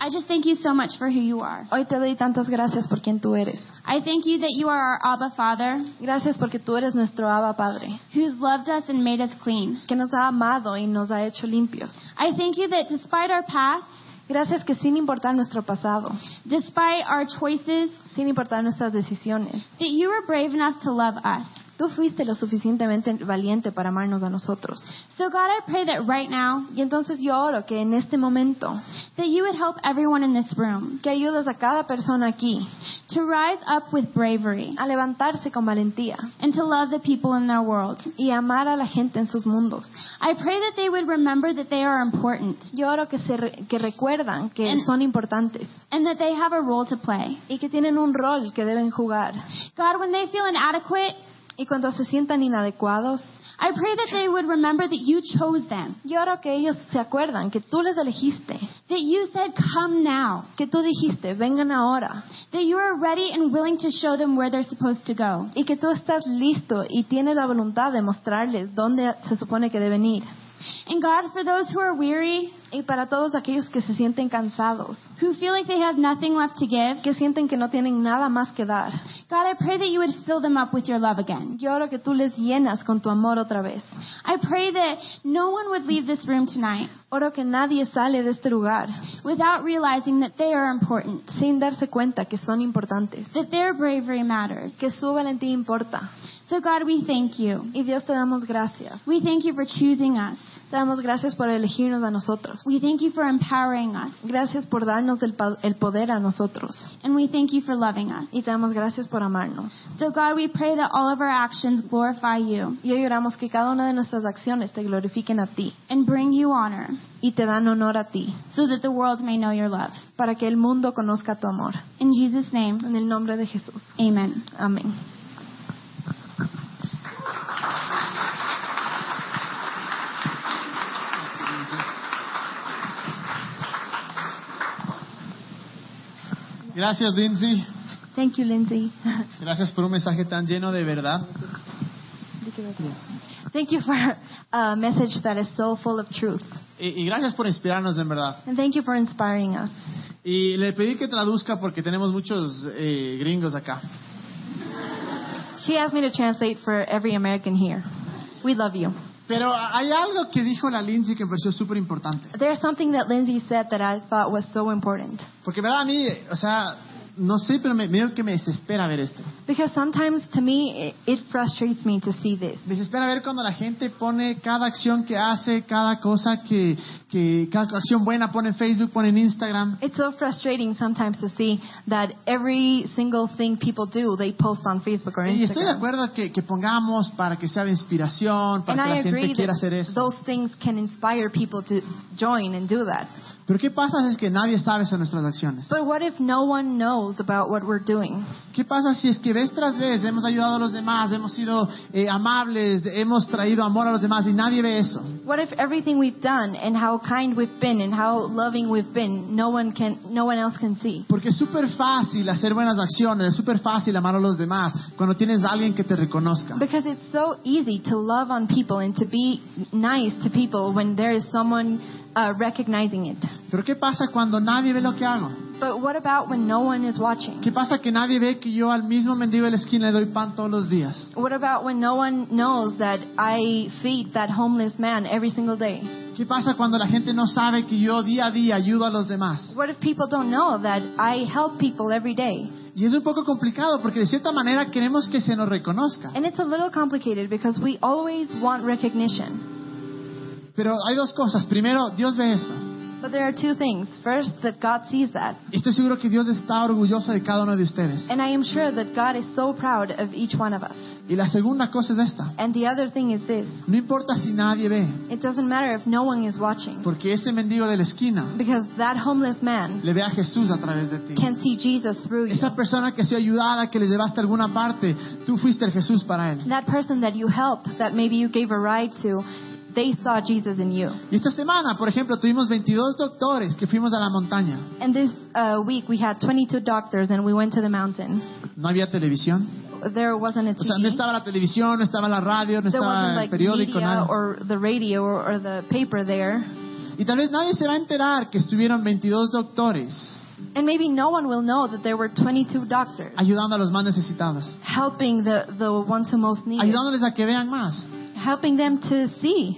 I just thank you so much for who you are. hoy te doy tantas gracias por quien tú eres. I thank you that you are our Abba Father, Gracias porque tú eres nuestro Abba Padre, who's loved us and made us clean. que nos ha amado y nos ha hecho limpios. I thank you that despite our past, Gracias que sin importar nuestro pasado, despite our choices, sin importar nuestras decisiones, that you were brave enough to love us. Tú fuiste lo suficientemente valiente para amarnos a nosotros. So God, I pray that right now, Y entonces yo oro que en este momento, that you would help everyone in this room que ayudes a cada persona aquí to rise up with bravery a levantarse con valentía and to love the people in their world. y amar a la gente en sus mundos. I pray that they would remember that they are important Yo oro que, se re- que recuerdan que En- son importantes and that they have a role to play. y que tienen un rol que deben jugar. God, when they feel inadequate, Y cuando se sientan inadecuados, I pray that they would remember that you chose them, yo oro que ellos se acuerdan que tú les elegiste, that you said, Come now, que tú dijiste, vengan ahora, that you are ready and willing to show them where they're supposed to go. y que tú estás listo y tienes la voluntad de mostrarles dónde se supone que deben ir. And God, for those who are weary, Y para todos aquellos que se sienten cansados, who feel like they have nothing left to give, que sienten que no tienen nada más que dar, God, I pray that you would fill them up with your love again. yo oro que tú les llenas con tu amor otra vez. I pray that no one would leave this room tonight Oro que nadie sale de este lugar without realizing that they are important, sin darse cuenta que son importantes, that their bravery matters. que su valentía importa. So, God, we thank you. Y Dios te damos gracias. We thank you for choosing us. Te damos gracias por elegirnos a nosotros. We thank you for empowering us. Gracias por darnos el, el poder a nosotros. And we thank you for loving us. Y te damos gracias por amarnos. So, God, we pray that all of our actions glorify you Y hoy oramos que cada una de nuestras acciones te glorifiquen a ti and bring you honor y te dan honor a ti, so that the world may know your love. para que el mundo conozca tu amor. In Jesus' name, En el nombre de Jesús. amen. Amén. Gracias, Lindsay. Thank you, Lindsay. Gracias por un mensaje tan lleno de verdad. Thank you for a message that is so full of truth. Y, y gracias por inspirarnos, en verdad. And thank you for inspiring us. Y le pedí que traduzca porque tenemos muchos eh, gringos acá. She asked me to translate for every American here. We love you. Pero hay algo que dijo la Lindsay que me pareció súper importante. There's something that Lindsay said that I thought was so important. Porque, ¿verdad? A mí, o sea, no sé, pero me, medio que me desespera ver esto. Because sometimes to me it, it frustrates me to see this. Me desespera ver cuando la gente pone cada acción que hace, cada cosa que, que cada acción buena pone en Facebook, pone en Instagram. It's so frustrating sometimes to see that every single thing people do, they post on Facebook or Y estoy de Instagram. acuerdo que, que pongamos para que sea de inspiración, And para que I la gente quiera hacer eso. those things can inspire people to join and do that. Pero ¿qué pasa es que nadie sabe sobre nuestras acciones? But what if no one knows about what we're doing? ¿Qué pasa si es que vez tras vez hemos ayudado a los demás, hemos sido eh, amables, hemos traído amor a los demás y nadie ve eso? What if everything we've done and how kind we've been and how loving we've been, no one can, no one else can see? Porque es súper fácil hacer buenas acciones, es súper fácil amar a los demás cuando tienes a alguien que te reconozca. Because it's so easy to love on people and to be nice to people when there is someone uh, recognizing it. Pero ¿qué pasa cuando nadie ve lo que hago? But what about when no one is watching? ¿Qué pasa que nadie ve que yo al mismo mendigo de la esquina le doy pan todos los días? What about when no one knows that I feed that homeless man every single day? ¿Qué pasa cuando la gente no sabe que yo día a día ayudo a los demás? What if people don't know that I help people every day? Y es un poco complicado porque de cierta manera queremos que se nos reconozca. And it's a little complicated because we always want recognition. Pero hay dos cosas. Primero, Dios ve eso. But there are two things. First, that God sees that. Estoy seguro que Dios está orgulloso de cada uno de ustedes. And I am sure that God is so proud of each one of us. Y la segunda cosa es esta. And the other thing is this No importa si nadie ve, it doesn't matter if no one is watching, porque ese mendigo de la esquina because that homeless man le ve a Jesús a través de ti. can see Jesus through you. Esa persona que sido ayudada, que le llevaste a alguna parte, tú fuiste el Jesús para él. That person that you helped, that maybe you gave a ride to, they saw Jesus in you. Y esta semana, por ejemplo, tuvimos 22 doctores que fuimos a la montaña. And this uh, week we had 22 doctors and we went to the mountain. No había televisión. There wasn't a O sea, no estaba la televisión, no estaba la radio, no There wasn't estaba el periódico, nada. or the radio or, or the paper there. Y tal vez nadie se va a enterar que estuvieron 22 doctores And maybe no one will know that there were 22 doctors ayudando a los más necesitados, helping the, the ones who most need ayudándoles a que vean más. Helping them to see.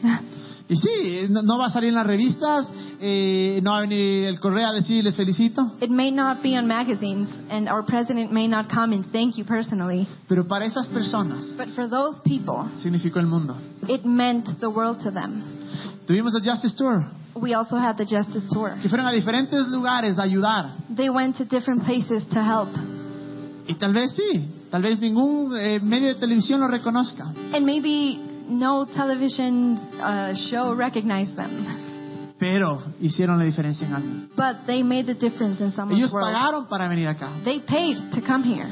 Y sí, no, no va a salir en las revistas, eh, no va a venir el correo a decir les felicito, It may not be on magazines, and our president may not come and thank you personally, pero para esas personas but for those people, significó el mundo. it meant the world to them. Tuvimos el Justice Tour, We also had the Justice Tour. que fueron a diferentes lugares a ayudar. They went to different places to help. Y tal vez sí, tal vez ningún eh, medio de televisión lo reconozca. And maybe no television uh, show recognized them, Pero hicieron la diferencia en algo. but they made the difference in someone's Ellos world. pagaron para venir acá. They paid to come here.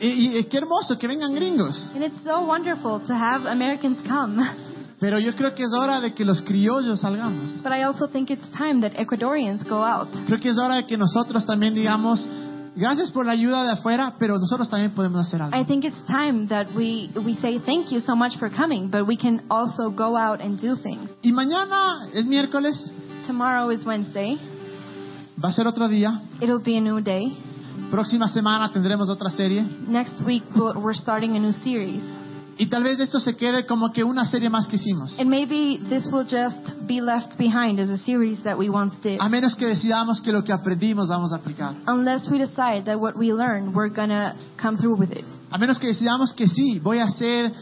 Y, y qué hermoso que vengan gringos. And it's so wonderful to have Americans come. Pero yo creo que es hora de que los criollos salgamos. But I also think it's time that Ecuadorians go out. Creo que es hora de que nosotros también digamos, gracias por la ayuda de afuera, pero nosotros también podemos hacer algo. I think it's time that we, we say thank you so much for coming, but we can also go out and do things. Y mañana es miércoles, Tomorrow is Wednesday. va a ser otro día. It'll be a new day. Próxima semana tendremos otra serie. Next week we're starting a new series. Y tal vez esto se quede como que una serie más que hicimos. And maybe this will just be left behind as a series that we once did. A menos que decidamos que lo que aprendimos vamos a aplicar. Unless we decide that what we learned, we're to come through with it. A menos que decidamos que sí, voy a hacer,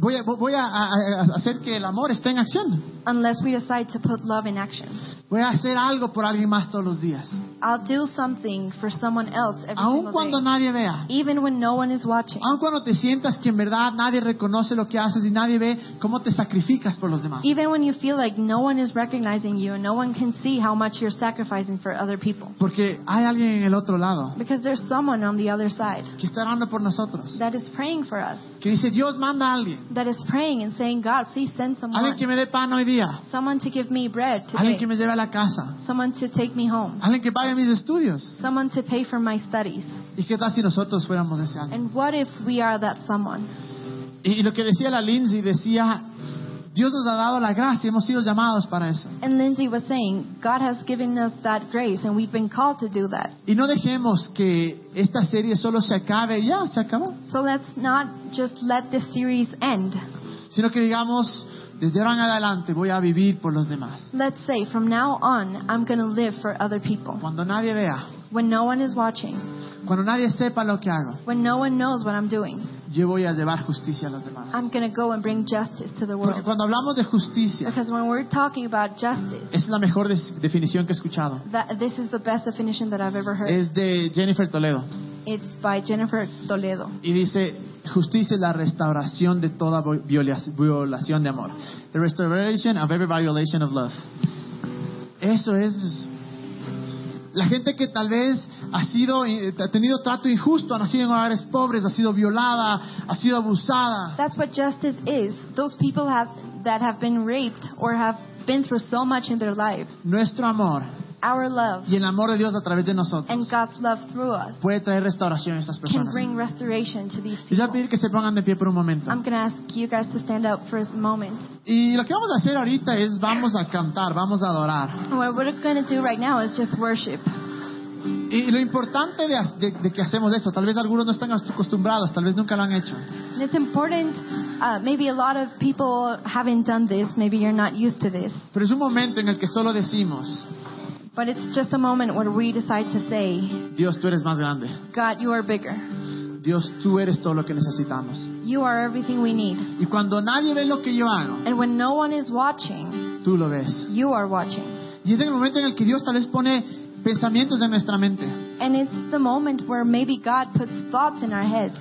voy a, voy a- a- a hacer que el amor esté en acción. Unless we decide to put love in action. Voy a hacer algo por alguien más todos los días. I'll do something for someone else every Aun single cuando day. nadie vea. Even when no one is watching. Aun cuando te sientas que en verdad nadie reconoce lo que haces y nadie ve cómo te sacrificas por los demás. Even when you feel like no one is recognizing you and no one can see how much you're sacrificing for other people. Porque hay alguien en el otro lado Because there's someone on the other side que está orando por nosotros. that is praying for us. Que dice, Dios manda a alguien. That is praying and saying, God, please send Alguien que someone. me dé pan hoy día. Someone to give me bread Alguien que me lleve a la casa. Someone to take me home. Alguien que pague mis estudios. Someone to pay for my studies. ¿Y qué tal si nosotros fuéramos ese alguien? And what if we are that someone? Y, lo que decía la Lindsay decía, Dios nos ha dado la gracia, hemos sido llamados para eso. And Lindsay was saying, God has given us that grace and we've been called to do that. Y no dejemos que esta serie solo se acabe ya, se acabó. So let's not just let this series end. Sino que digamos, desde ahora en adelante voy a vivir por los demás. Let's say from now on, I'm going to live for other people. Cuando nadie vea, When no one is watching, cuando nadie sepa lo que hago, when no one knows what I'm doing, yo voy a llevar justicia a los demás. I'm going to go and bring justice to the Porque world. cuando hablamos de justicia, Because when we're talking about justice, es la mejor definición que he escuchado. that, this is the best definition that I've ever heard. Es de Jennifer Toledo. It's by Jennifer Toledo. Y dice, justicia es la restauración de toda violación de amor. The restoration of every violation of love. Eso es... La gente que tal vez ha sido, eh, ha tenido trato injusto, ha nacido en hogares pobres, ha sido violada, ha sido abusada. That's what justice is. Those people have, that have been raped or have been through so much in their lives. Nuestro amor Our love y el amor de Dios a través de and nosotros God's love through us puede traer restauración a estas can personas. bring restoration to these Y yo voy a people. pedir que se pongan de pie por un momento. I'm going to ask you guys to stand up for a moment. Y lo que vamos a hacer ahorita es vamos a cantar, vamos a adorar. And What we're going to do right now is just worship. Y lo importante de, de- de que hacemos esto, tal vez algunos no están acostumbrados, tal vez nunca lo han hecho. And it's important, uh, maybe a lot of people haven't done this, maybe you're not used to this, Pero es un momento en el que solo decimos, but it's just a moment where we decide to say, Dios, tú eres más grande. God, you are bigger. Dios, tú eres todo lo que necesitamos. You are everything we need. Y cuando nadie ve lo que yo hago, And when no one is watching, tú lo ves. you are watching. Y es el momento en el que Dios tal vez pone pensamientos en nuestra mente And it's the moment where maybe God puts thoughts in our heads.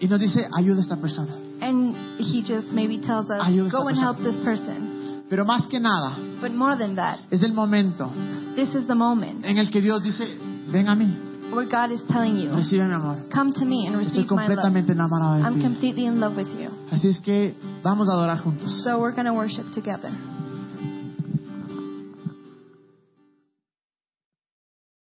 y nos dice, ayuda a esta persona. And He just maybe tells us, Ayuda a esta go and help this person. Pero más que nada, But more than that, es el momento this is the moment en el que Dios dice, ven a mí, where God is telling you, recibe mi amor. come to me and Estoy receive my love. completamente enamorado I'm de ti. completely in love with you. Así es que vamos a adorar juntos. So we're going to worship together.